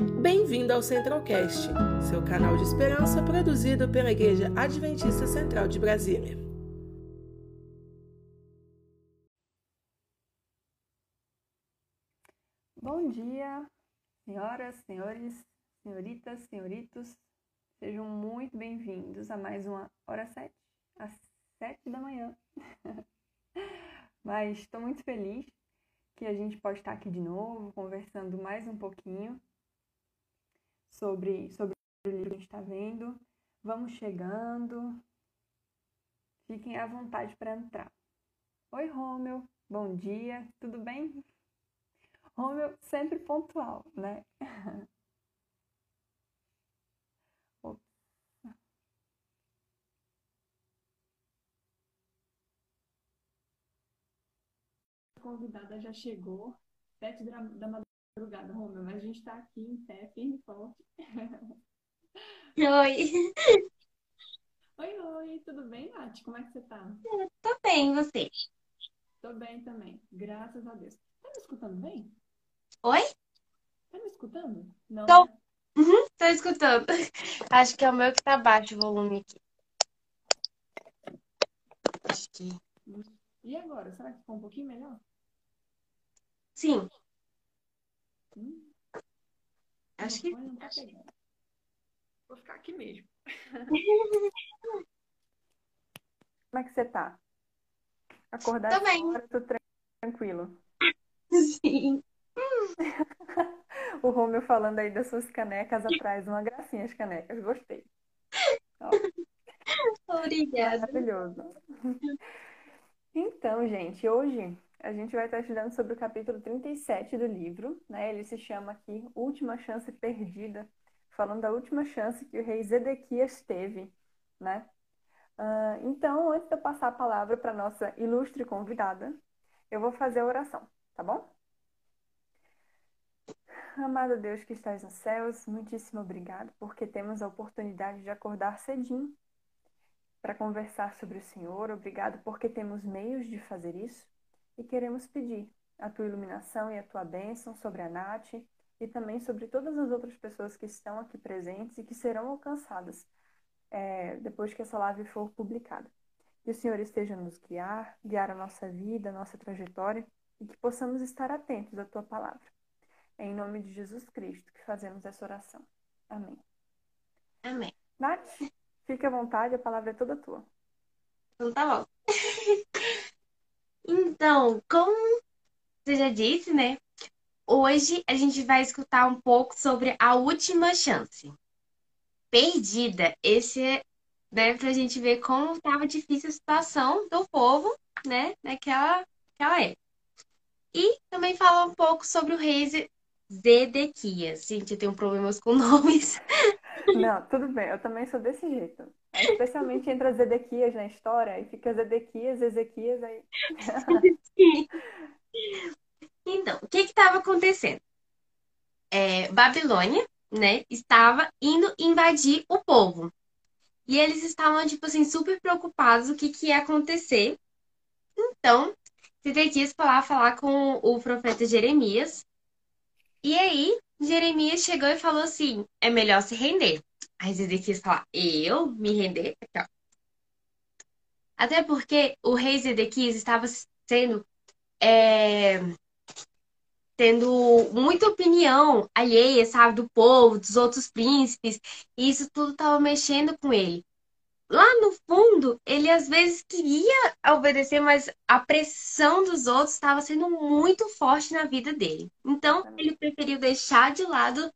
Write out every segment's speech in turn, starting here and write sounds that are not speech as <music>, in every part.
Bem-vindo ao Centralcast, seu canal de esperança produzido pela Igreja Adventista Central de Brasília. Bom dia, senhoras, senhores, senhoritas, senhoritos. Sejam muito bem-vindos a mais uma Hora 7, às 7 da manhã. <laughs> Mas estou muito feliz que a gente pode estar aqui de novo, conversando mais um pouquinho sobre, sobre o livro que a gente está vendo. Vamos chegando. Fiquem à vontade para entrar. Oi, Rômeu. Bom dia. Tudo bem? Rômeu sempre pontual, né? <laughs> convidada já chegou, da, da madrugada, Romeu, mas a gente está aqui em pé, firme e forte. <laughs> Oi. Oi, oi, tudo bem, Nath? Como é que você tá? Tô bem, e você? Tô bem também, graças a Deus. Tá me escutando bem? Oi? Tá me escutando? Não. Tô. Né? Uhum, tô escutando. <laughs> Acho que é o meu que tá baixo o volume aqui. Acho que. E agora? Será que ficou um pouquinho melhor? Sim. Hum? Acho que. tá. Vou ficar aqui mesmo. <laughs> Como é que você tá? Acordar Tô bem. tô tranquilo. Sim. <laughs> O Romeu falando aí das suas canecas atrás, uma gracinha as canecas, gostei. Ó, <laughs> Obrigada. maravilhoso. Então, gente, hoje a gente vai estar estudando sobre o capítulo 37 do livro, né? Ele se chama aqui Última Chance Perdida, falando da última chance que o rei Zedequias teve, né? Ah, então, antes de eu passar a palavra para nossa ilustre convidada, eu vou fazer a oração, tá bom? Amado Deus que estás nos céus, muitíssimo obrigado porque temos a oportunidade de acordar cedinho para conversar sobre o Senhor. Obrigado porque temos meios de fazer isso e queremos pedir a tua iluminação e a tua bênção sobre a Nath e também sobre todas as outras pessoas que estão aqui presentes e que serão alcançadas é, depois que essa live for publicada. Que o Senhor esteja a nos guiar, guiar a nossa vida, a nossa trajetória e que possamos estar atentos à tua palavra. É em nome de Jesus Cristo que fazemos essa oração. Amém. Amém. Nath, fique à vontade, a palavra é toda tua. Então tá bom. <laughs> Então, como você já disse, né? Hoje a gente vai escutar um pouco sobre a última chance. Perdida. Esse é, né, pra gente ver como estava difícil a situação do povo, né, naquela, naquela época. E também falar um pouco sobre o rei Ze- Zedequias. Gente, eu tenho problemas com <laughs> nomes. Não, tudo bem, eu também sou desse jeito. Especialmente entre as Zedequias na história, aí fica Zedequias, Ezequias, aí. <laughs> Então, o que estava acontecendo? É, Babilônia, né, estava indo invadir o povo. E eles estavam, tipo assim, super preocupados o que, que ia acontecer. Então, Zedequias foi lá falar com o profeta Jeremias. E aí, Jeremias chegou e falou assim: é melhor se render. Aí Zedequias fala: eu me render? Ó. Até porque o rei Zedequias estava sendo é, tendo muita opinião alheia, sabe, do povo, dos outros príncipes, e isso tudo estava mexendo com ele. Lá no fundo, ele às vezes queria obedecer, mas a pressão dos outros estava sendo muito forte na vida dele. Então, ele preferiu deixar de lado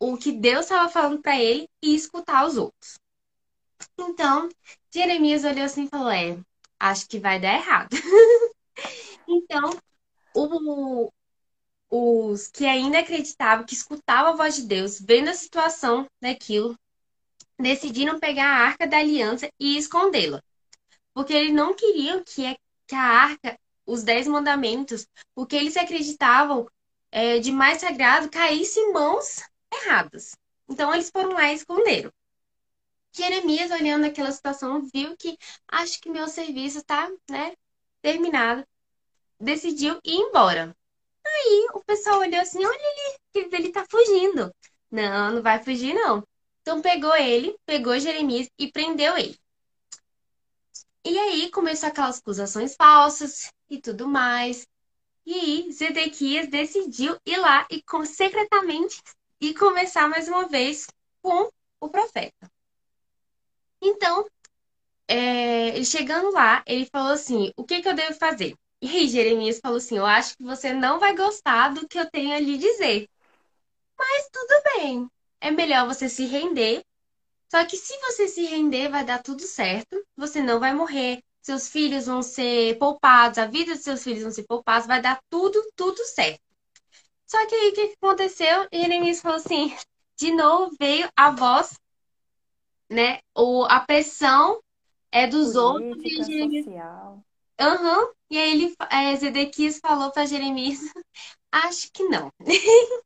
o que Deus estava falando para ele e escutar os outros. Então, Jeremias olhou assim e falou: É, acho que vai dar errado. <laughs> Então, o, os que ainda acreditavam, que escutavam a voz de Deus, vendo a situação daquilo, decidiram pegar a arca da aliança e escondê-la. Porque eles não queriam que a, arca, os dez mandamentos, o que eles acreditavam é, de mais sagrado, caísse em mãos erradas. Então eles foram lá e esconderam. Jeremias, olhando aquela situação, viu que acho que meu serviço está né, terminado. Decidiu ir embora. Aí o pessoal olhou assim: olha ele, ele tá fugindo. Não, não vai fugir, não. Então pegou ele, pegou Jeremias e prendeu ele. E aí começou aquelas acusações falsas e tudo mais. E aí Zedequias decidiu ir lá e secretamente e começar mais uma vez com o profeta. Então, é, chegando lá, ele falou assim: o que, que eu devo fazer? E aí Jeremias falou assim: eu acho que você não vai gostar do que eu tenho a lhe dizer. Mas tudo bem. É melhor você se render. Só que se você se render, vai dar tudo certo. Você não vai morrer. Seus filhos vão ser poupados. A vida dos seus filhos vão ser poupados. Vai dar tudo, tudo certo. Só que aí o que aconteceu? Jeremias falou assim: de novo veio a voz, né? Ou a pressão é dos Política, outros. E Jeremias... social. Uhum. E aí ele, é, Zedequias falou para Jeremias: <laughs> acho que não. <laughs>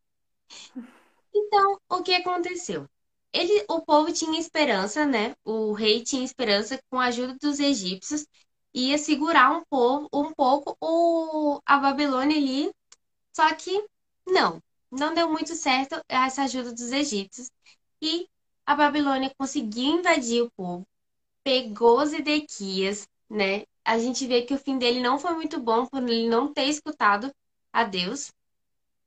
Então, o que aconteceu? Ele, o povo tinha esperança, né? O rei tinha esperança com a ajuda dos egípcios ia segurar um povo, um pouco o, a Babilônia ali. Só que não, não deu muito certo essa ajuda dos egípcios e a Babilônia conseguiu invadir o povo, pegou Zedequias, né? A gente vê que o fim dele não foi muito bom por ele não ter escutado a Deus,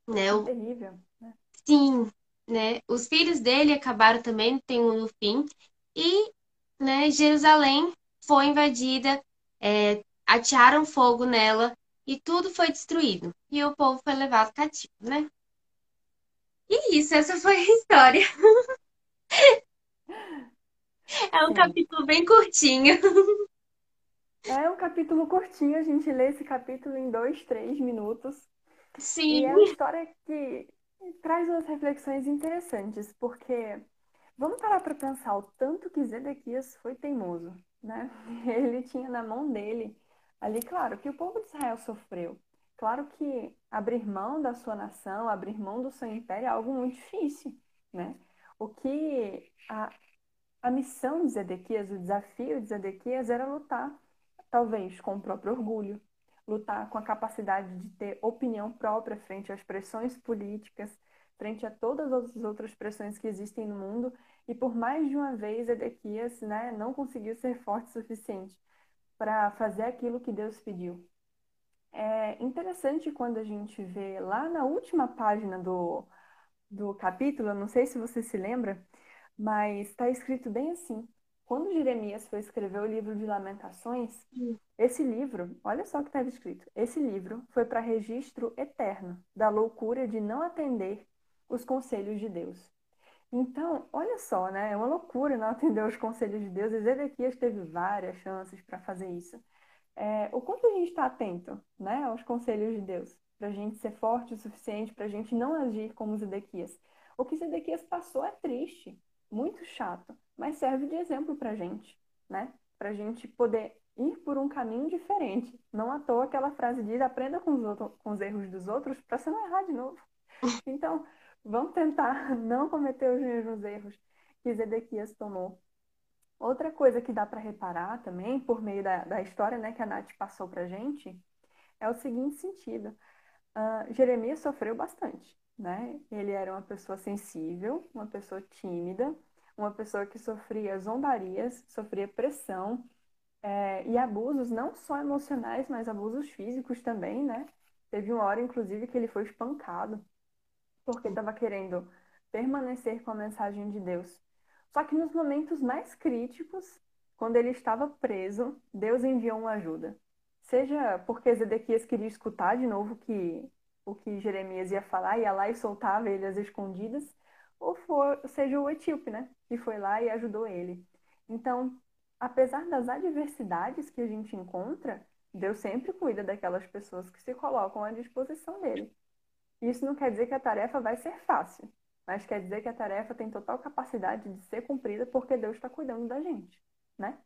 né? O, Terrível. né? Sim, né? Os filhos dele acabaram também tendo no fim e, né, Jerusalém foi invadida, é, atearam fogo nela e tudo foi destruído. E o povo foi levado cativo, né? E isso, essa foi a história. <laughs> É um Sim. capítulo bem curtinho. É um capítulo curtinho, a gente lê esse capítulo em dois, três minutos. E Sim, é uma história que traz umas reflexões interessantes, porque vamos parar para pensar o tanto que Zedequias foi teimoso, né? <laughs> Ele tinha na mão dele ali, claro, que o povo de Israel sofreu. Claro que abrir mão da sua nação, abrir mão do seu império é algo muito difícil, né? O que a, a missão de Zedequias, o desafio de Zedequias era lutar, talvez com o próprio orgulho, lutar com a capacidade de ter opinião própria frente às pressões políticas, frente a todas as outras pressões que existem no mundo, e por mais de uma vez Zedequias, né, não conseguiu ser forte o suficiente para fazer aquilo que Deus pediu. É interessante quando a gente vê lá na última página do, do capítulo, não sei se você se lembra, mas está escrito bem assim. Quando Jeremias foi escrever o livro de Lamentações, esse livro, olha só o que estava escrito: esse livro foi para registro eterno da loucura de não atender os conselhos de Deus. Então, olha só, né? É uma loucura não atender os conselhos de Deus. E Zedequias teve várias chances para fazer isso. É, o quanto a gente está atento, né, aos conselhos de Deus, para a gente ser forte o suficiente, para a gente não agir como Zedequias. O que Zedequias passou é triste, muito chato, mas serve de exemplo para a gente, né? Para a gente poder ir por um caminho diferente. Não à toa aquela frase diz: aprenda com os, outros, com os erros dos outros para você não errar de novo. <laughs> Então, vamos tentar <laughs> não cometer os mesmos erros que Zedequias tomou. Outra coisa que dá para reparar também, por meio da, da história né, que a Nath passou para gente, é o seguinte sentido. Uh, Jeremias sofreu bastante, né? Ele era uma pessoa sensível, uma pessoa tímida, uma pessoa que sofria zombarias, sofria pressão é, e abusos, não só emocionais, mas abusos físicos também, né? Teve uma hora, inclusive, que ele foi espancado porque estava querendo permanecer com a mensagem de Deus. Só que nos momentos mais críticos, quando ele estava preso, Deus enviou uma ajuda. Seja porque Zedequias queria escutar de novo que, o que Jeremias ia falar, ia lá e soltava ele às escondidas, ou for, seja o etíope, né? Que foi lá e ajudou ele. Então, apesar das adversidades que a gente encontra, Deus sempre cuida daquelas pessoas que se colocam à disposição dele. Isso não quer dizer que a tarefa vai ser fácil, mas quer dizer que a tarefa tem total capacidade de ser cumprida porque Deus está cuidando da gente, né?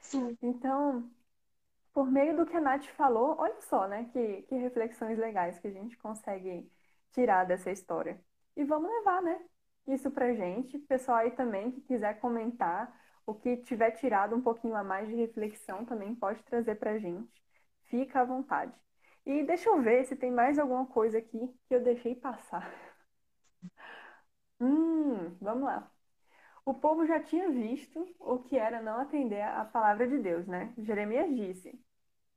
sim. Então, por meio do que a Nath falou, olha só, né? Que, que reflexões legais que a gente consegue tirar dessa história. E vamos levar, né? Isso pra gente. Pessoal aí também que quiser comentar, o que tiver tirado um pouquinho a mais de reflexão também pode trazer pra gente. Fica à vontade. E deixa eu ver se tem mais alguma coisa aqui que eu deixei passar. Hum, vamos lá. O povo já tinha visto o que era não atender à palavra de Deus, né? Jeremias disse: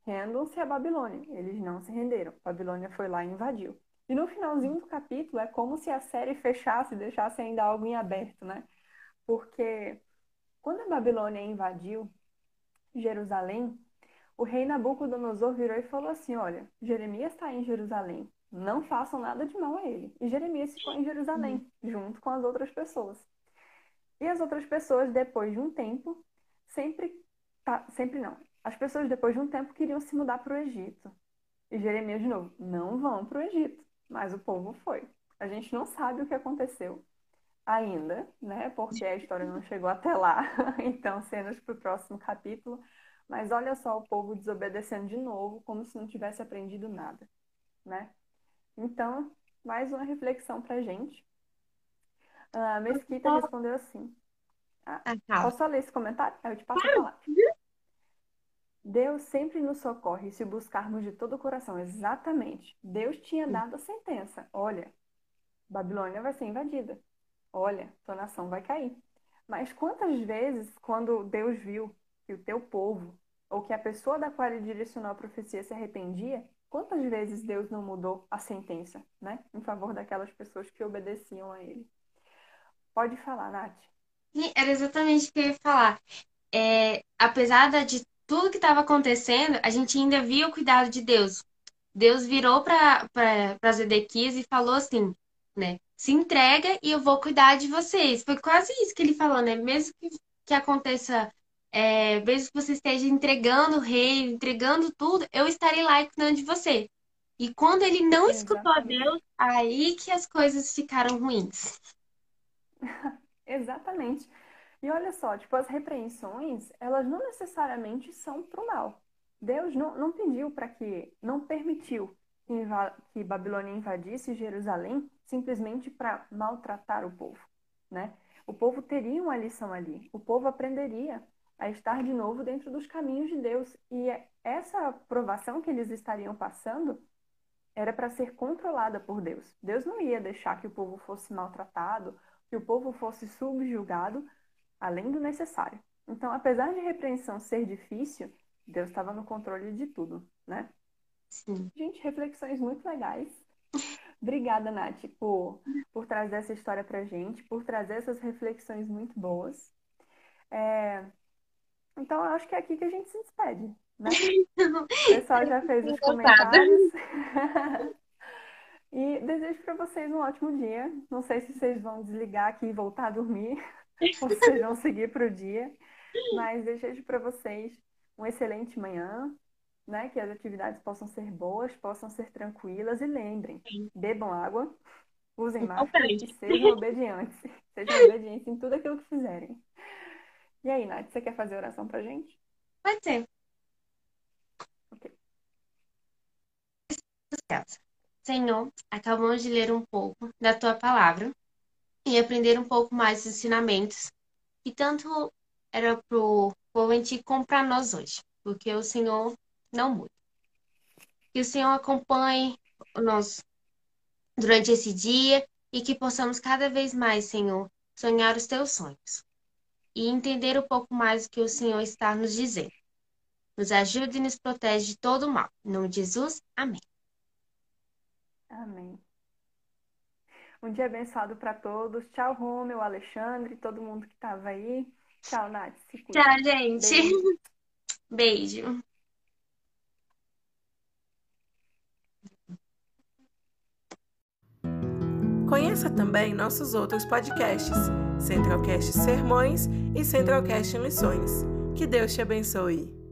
rendam-se à Babilônia. Eles não se renderam. A Babilônia foi lá e invadiu. E no finalzinho do capítulo é como se a série fechasse deixasse ainda algo em aberto, né? Porque quando a Babilônia invadiu Jerusalém, o rei Nabucodonosor virou e falou assim: Olha, Jeremias está em Jerusalém, não façam nada de mal a ele. E Jeremias ficou em Jerusalém, junto com as outras pessoas. E as outras pessoas, depois de um tempo, sempre, tá, sempre não. As pessoas, depois de um tempo, queriam se mudar para o Egito. E Jeremias, de novo, não vão para o Egito. Mas o povo foi. A gente não sabe o que aconteceu ainda, né? Porque a história não chegou até lá. <laughs> Então, cenas para o próximo capítulo. Mas olha só o povo desobedecendo de novo, como se não tivesse aprendido nada, né? Então, mais uma reflexão para gente. A Mesquita respondeu assim. Ah, ah tá. Posso ler esse comentário? Aí eu te passo a palavra. Deus sempre nos socorre se buscarmos de todo o coração. Exatamente. Deus tinha dado a sentença. Olha, Babilônia vai ser invadida. Olha, tua nação vai cair. Mas quantas vezes, quando Deus viu que o teu povo, ou que a pessoa da qual ele direcionou a profecia se arrependia, quantas vezes Deus não mudou a sentença, né? Em favor daquelas pessoas que obedeciam a ele. Pode falar, Nath. Sim, era exatamente o que eu ia falar. É, apesar de tudo que estava acontecendo, a gente ainda via o cuidado de Deus. Deus virou para Zedequias e falou assim, né? Se entrega e eu vou cuidar de vocês. Foi quase isso que ele falou, né? Mesmo que, que aconteça, é, mesmo que você esteja entregando o rei, entregando tudo, eu estarei lá cuidando de você. E quando ele não escutou a Deus, aí que as coisas ficaram ruins. <laughs> Exatamente. E olha só, tipo, as repreensões, elas não necessariamente são para o mal. Deus não, não pediu para que, não permitiu que, que Babilônia invadisse Jerusalém simplesmente para maltratar o povo, né? O povo teria uma lição ali. O povo aprenderia a estar de novo dentro dos caminhos de Deus. E essa provação que eles estariam passando era para ser controlada por Deus. Deus não ia deixar que o povo fosse maltratado, que o povo fosse subjugado além do necessário. Então, apesar de repreensão ser difícil, Deus estava no controle de tudo, né? Sim. Gente, reflexões muito legais. Obrigada, Nath, por, por trazer essa história pra gente, por trazer essas reflexões muito boas. É... Então, eu acho que é aqui que a gente se despede, né? <laughs> O pessoal já fez os comentários. <laughs> e desejo para vocês um ótimo dia. Não sei se vocês vão desligar aqui e voltar a dormir. <laughs> vocês vão seguir para o dia. Mas desejo para vocês um excelente manhã, né? Que as atividades possam ser boas, possam ser tranquilas e lembrem, bebam água, usem máscara e sejam obedientes. Sejam obedientes em tudo aquilo que fizerem. E aí, Nath, você quer fazer oração pra gente? Pode ser. Ok. Senhor, acabamos de ler um pouco da tua palavra e aprender um pouco mais dos ensinamentos que tanto era pro povo antigo como para nós hoje, porque o Senhor não muda. Que o Senhor acompanhe nós durante esse dia e que possamos cada vez mais, Senhor, sonhar os teus sonhos e entender um pouco mais o que o Senhor está nos dizendo. Nos ajude e nos protege de todo o mal. Em nome de Jesus, amém. Amém. Um dia abençoado para todos. Tchau, Romeu, Alexandre, todo mundo que estava aí. Tchau, Nath. Tchau, gente. Beijo. Beijo. Conheça também nossos outros podcasts, Centralcast Sermões e Centralcast Missões. Que Deus te abençoe.